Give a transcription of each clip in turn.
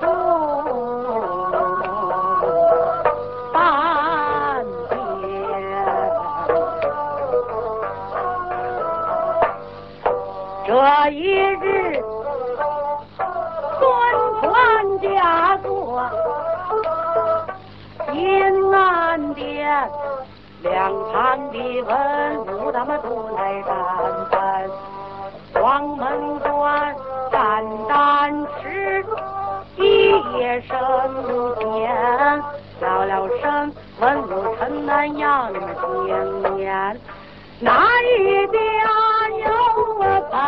东单殿，这一日孙权家做金安殿，两旁的文武他们都在站站，黄门官站站。夜生子天，到了声文武城南要你们见面，哪一家有我本？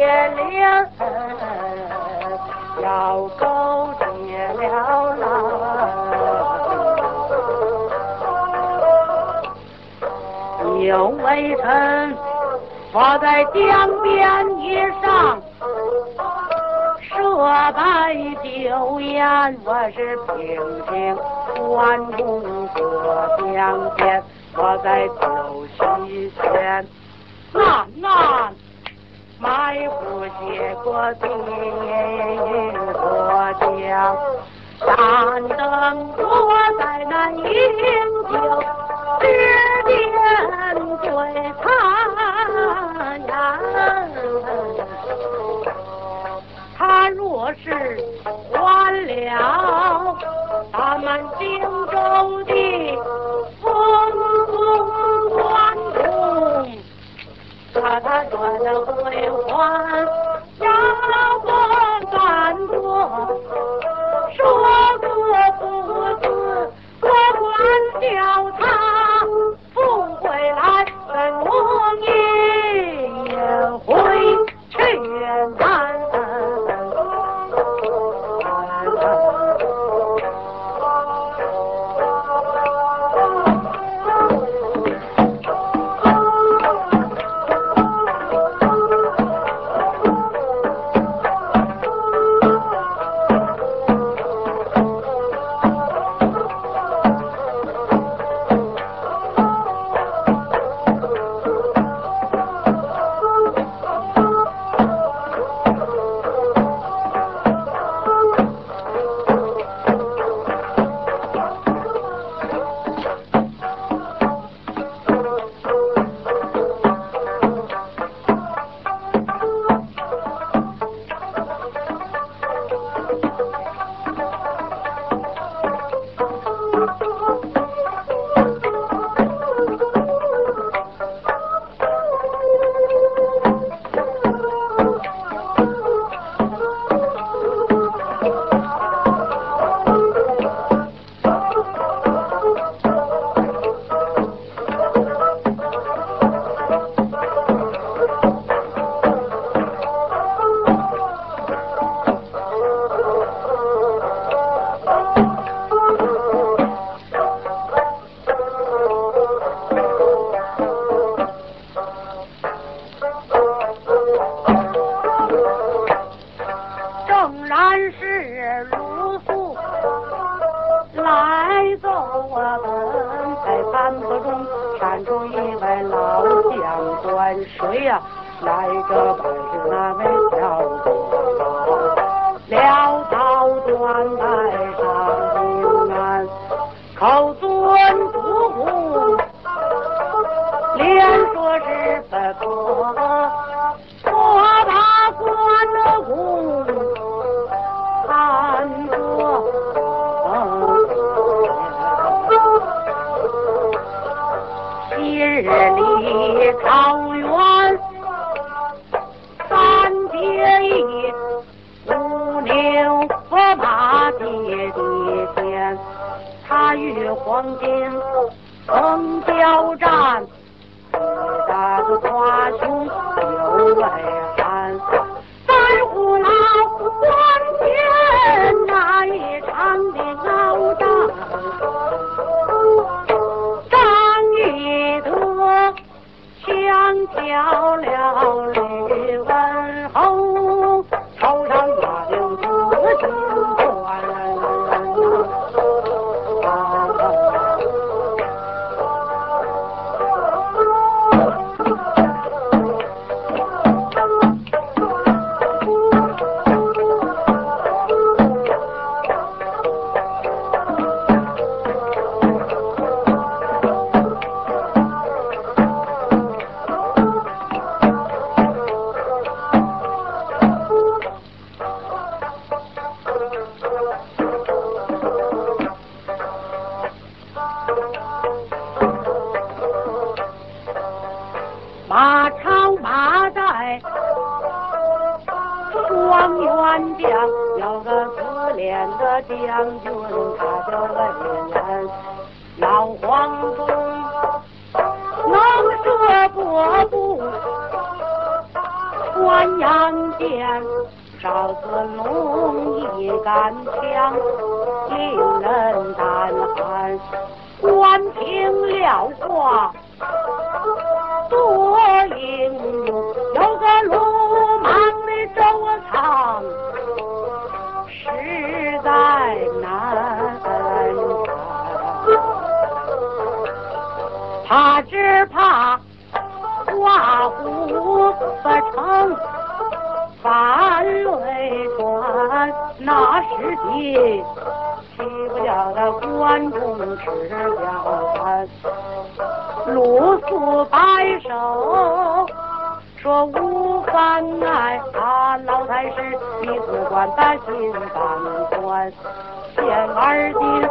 天亮，要勾结了人。有微臣，我在江边一上设摆酒宴，我是平平关公坐江边，我在酒席前，那那。埋伏结果定国家，单等我在那饮酒之间醉他呀，他若是还了咱们荆州的。他多少不为我。谁水呀、来个百十来美。安将有个可怜的将军他就问老黄忠能射过不关阳剑赵子龙一杆枪令人胆寒官听了话他只怕画虎不成反类犬，那时节岂不叫那观众吃了餐？鲁肃摆手说无妨，奈他老太师你子管他心放官。现而今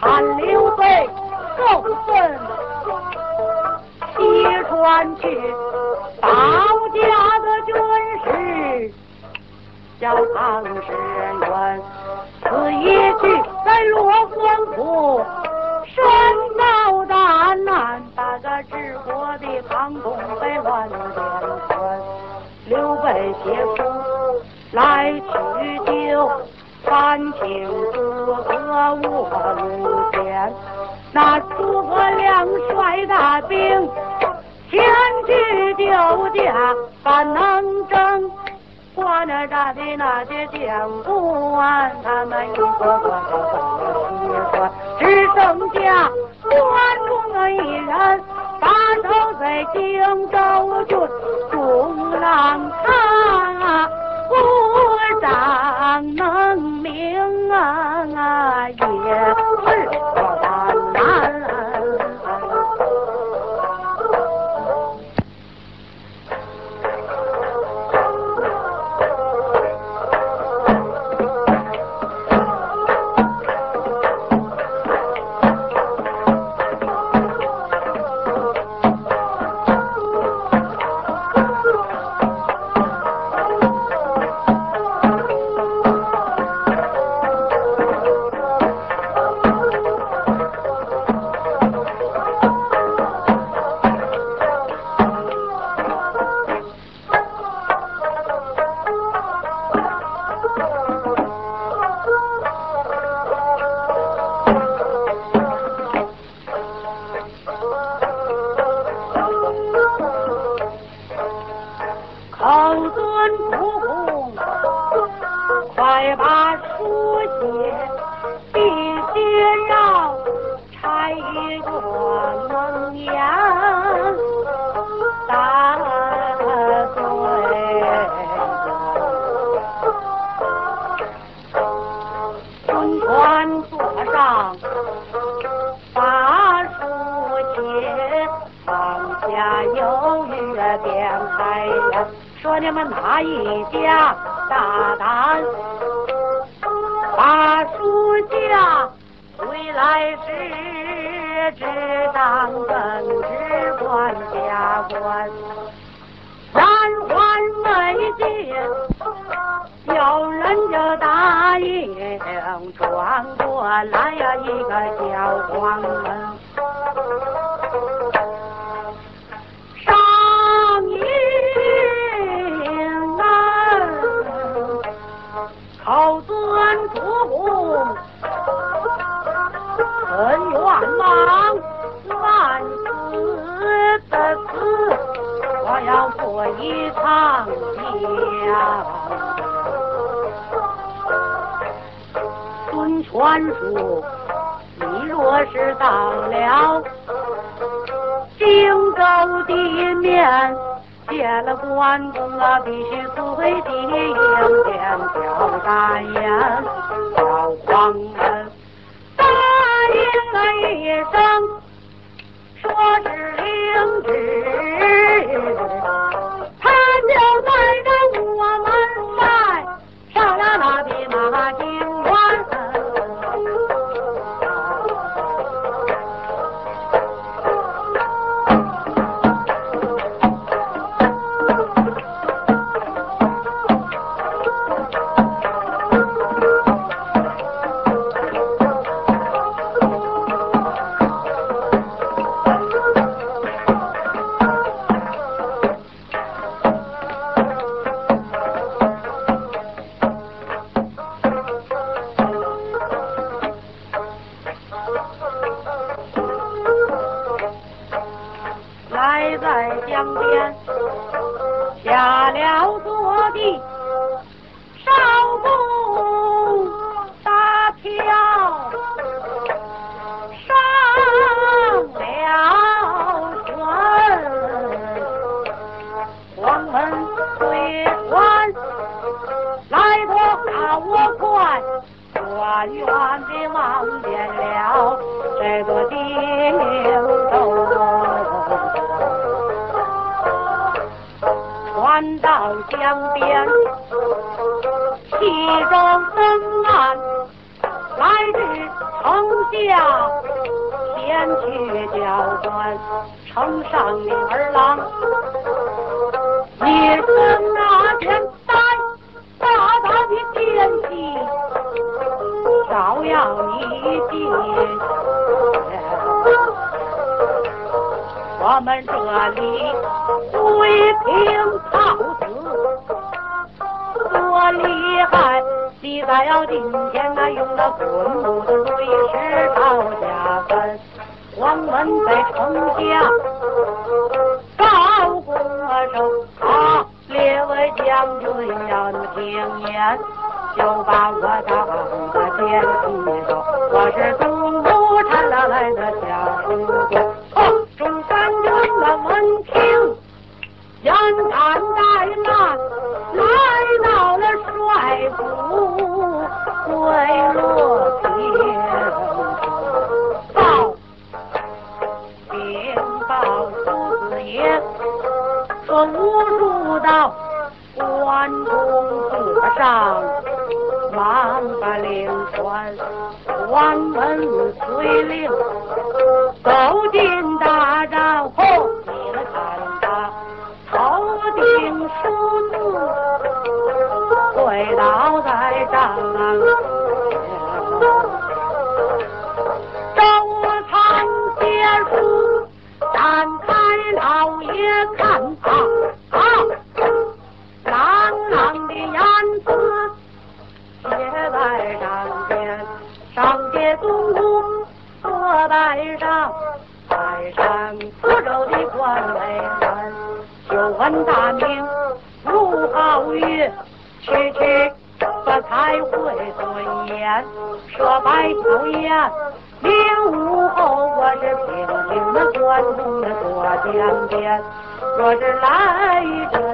叹刘备更甚。翻去道家的军师叫唐诗元此一句在罗皇府身遭大难打个治国的唐统被乱点穿刘备携夫来取救三请诸葛卧龙殿那诸葛亮率大兵前去救驾反能争。官着大的那些将官他们一个个都死光只剩下关中的一人把头在荆州郡拱廊说你们哪一家大胆把书家归来时，只当更只管家官，三环没见，有人就答应转过来呀，一个小黄门。尊主公，很冤枉，万死的死，我要做一场家。孙权说：“你若是到了荆州地面。”见了关公啊，必须跪地迎天叫大言，叫黄门答应了一声，远远的望见了这座顶头。船到江边，西装登岸，来至城下，先去交官，呈上女儿郎。里你追平曹子多厉害你在要今天他用那滚木的碎石刀下山关门在城下高歌声啊列位将军要听言就把我当个走我手我是东路缠来的小来慢，来到了帅府会落殿。报，禀报朱子爷，说无助到关中坐上，忙把令传，关门催令，走进大帐后。你说子跪倒在帐天边，若是 da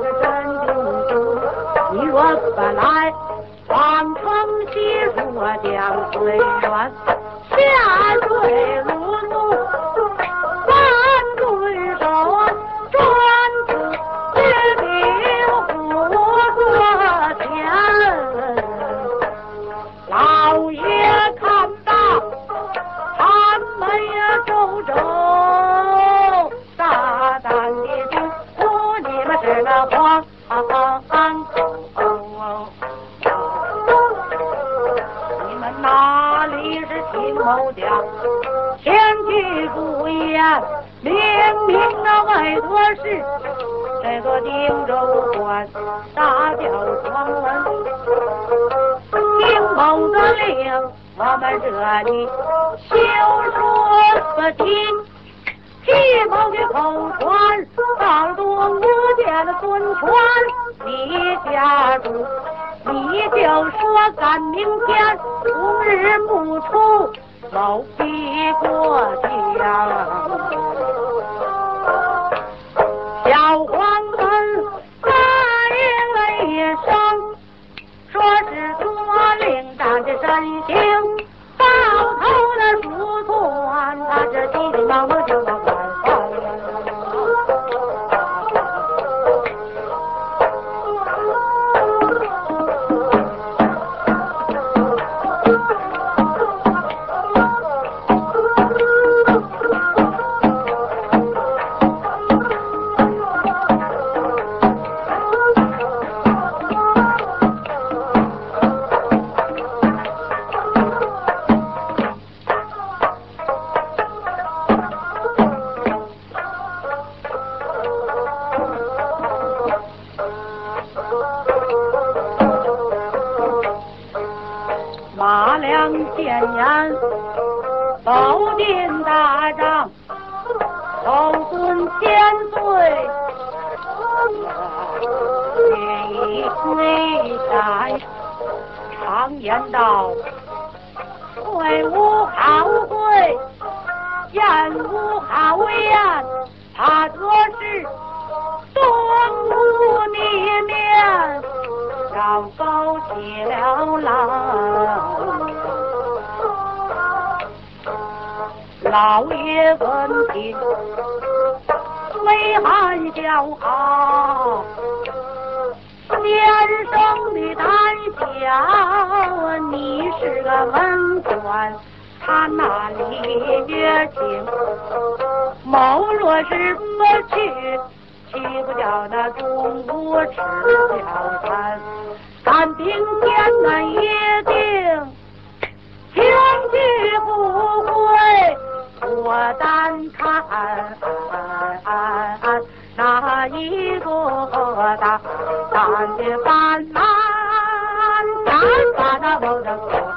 在们这里休说听，听毛的口传，广多福建的孙权，你家住，你就说赶明天，红日暮出，老弟过江。小黄门答应了一声，说是左令长的真信。言道，会无好会，言无好言，他这是东吴里面。让狗起了狼。老爷闻听，泪含笑啊，年生的胆小，你是个文官，他那里也听。某若是不去。岂不叫那中午吃了餐？咱明天那一定情绪不归我单看那一个大单的饭难，单把那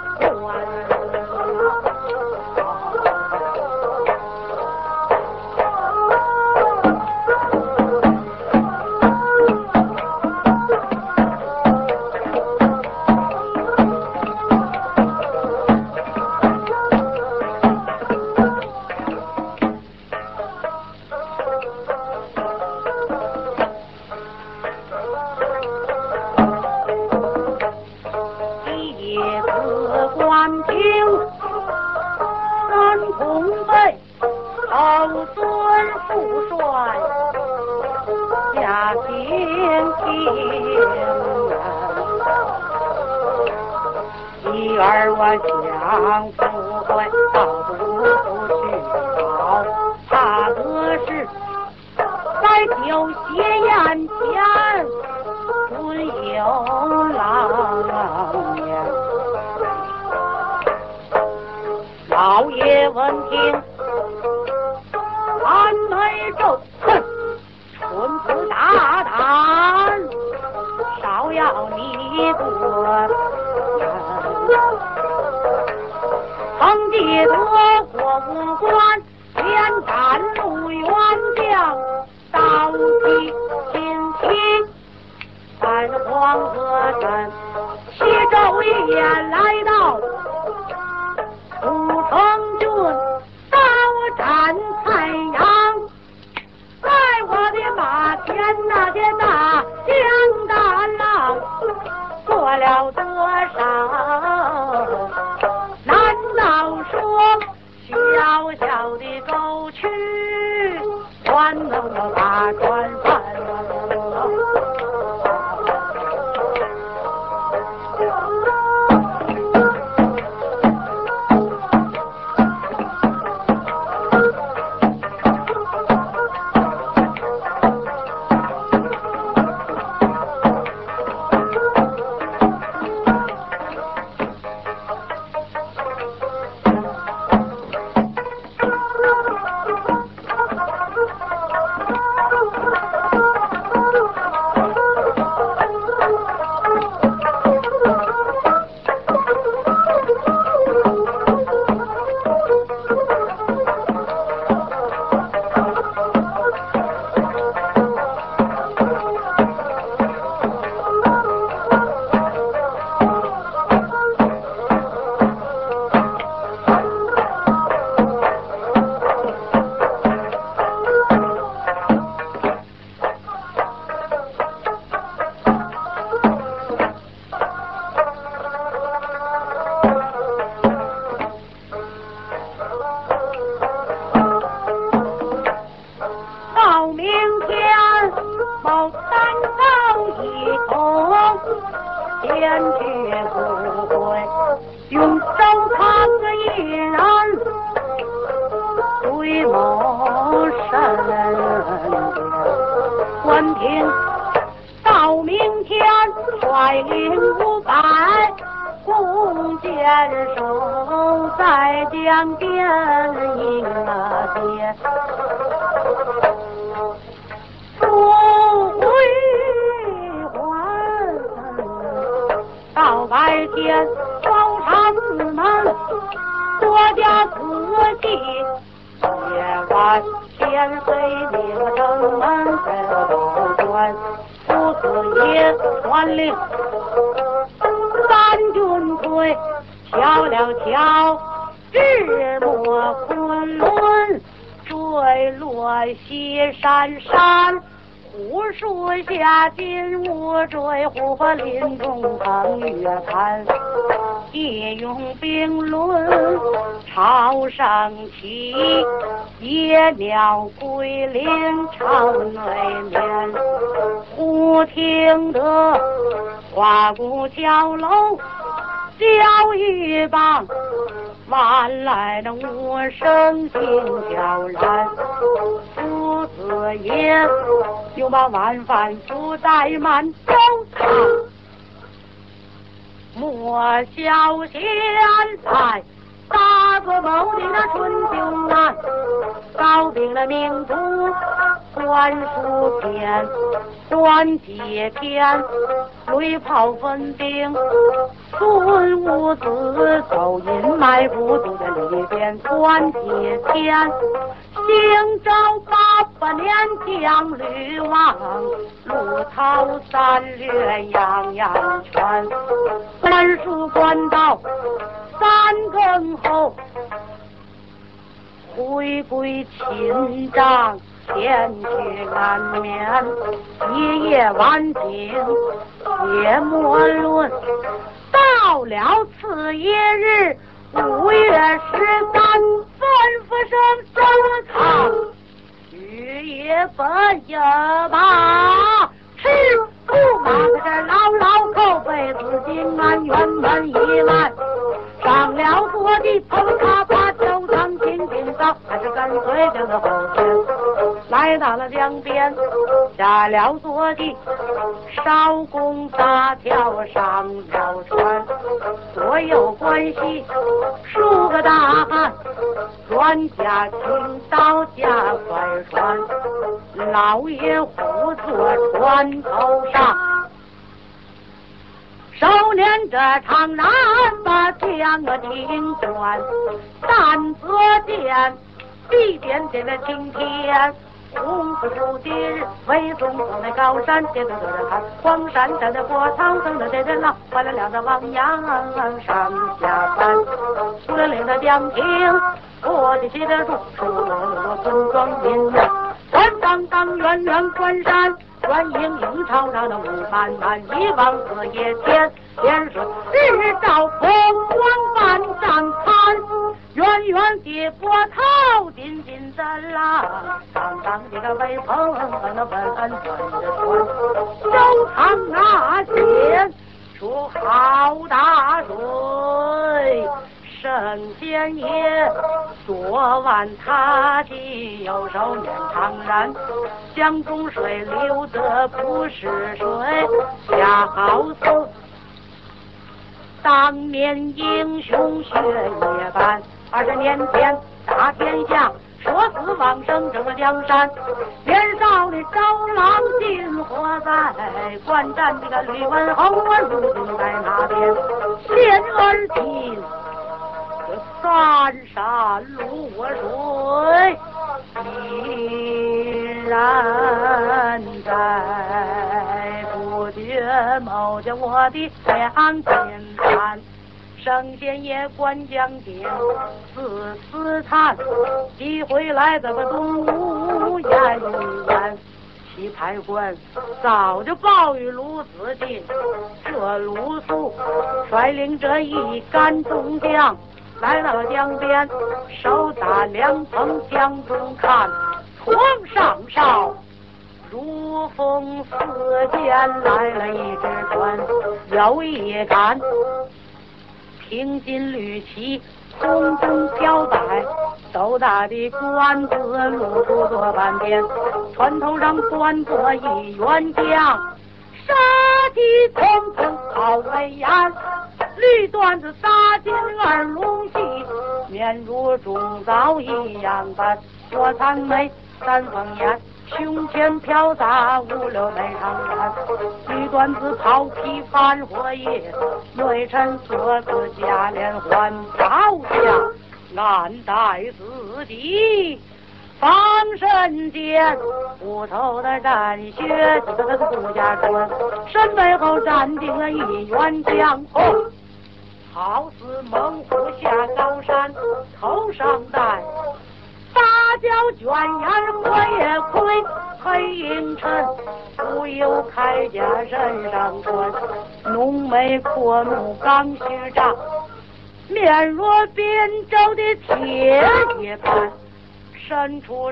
不会到都去找，他得是在酒席还天朝城门多加子弟，夜晚天黑，你登门。这楼父子爷传令，三军归，瞧两瞧，日没昆仑，坠落西山山。古树下金乌坠，虎鹤林中腾月看。夜用冰轮朝上起，野鸟归林朝内眠。忽听得花鼓敲楼，叫一棒。晚来的无声听悄然，夫子言又把晚饭不怠慢走堂，莫小现在大个谋的那春秋难，搞定了民族。观书篇，观节篇，雷炮分兵，孙武子走阴埋伏都在里边。观节篇，兴昭八百年将吕王，路逃三略样样全。观书观到三更后，回归秦帐。前去安眠，一夜晚景夜莫论。到了次一日五月十地点点的青天。红福如今日，威风从那高山，点点点看，黄山山的波涛，等着点点浪，坏了两个汪洋上下翻。出了岭的江亭，我的接得住，出了村庄民院，山当当，远远关山，远影影朝朝的雾漫漫，一望四野天，天顺日照风光万丈看。远远的波涛，紧紧的浪，长长的威风，那稳稳的船，手扛那剑出好大水。圣贤爷昨晚他的右手面长髯，江中水流得不是水，恰好似当年英雄血液般。二十年前打天下，说死往生争了江山。年少的招郎今何在？观战这个吕文侯啊，如今在哪边？现而今这三山露水依然在，不觉冒着我的两肩担。圣贤爷观江景，四思叹，一回来怎么东吴演一演。西派官早就报与鲁子敬，这鲁肃率领着一干众将来到了江边，手打凉棚江中看，床上哨。如风似箭来了一只船，又一看，平襟绿旗，红灯飘带，斗大的官子露出多半边，船头上端坐一员将，杀气腾腾好威严，绿缎子搭进二龙旗，面如中枣一样般，多残眉，三凤眼。胸前飘洒五六枚长髯，绿缎子袍皮翻火叶，内衬色子加连环，刀下暗带自己防身剑，斧头的战靴，几个是顾家春，身背后站定了一员将，好似猛虎下高山，头上戴。芭蕉卷烟我也亏，黑影沉，不由铠甲身上穿，浓眉阔目刚须长，面若扁舟的铁叶般，伸出。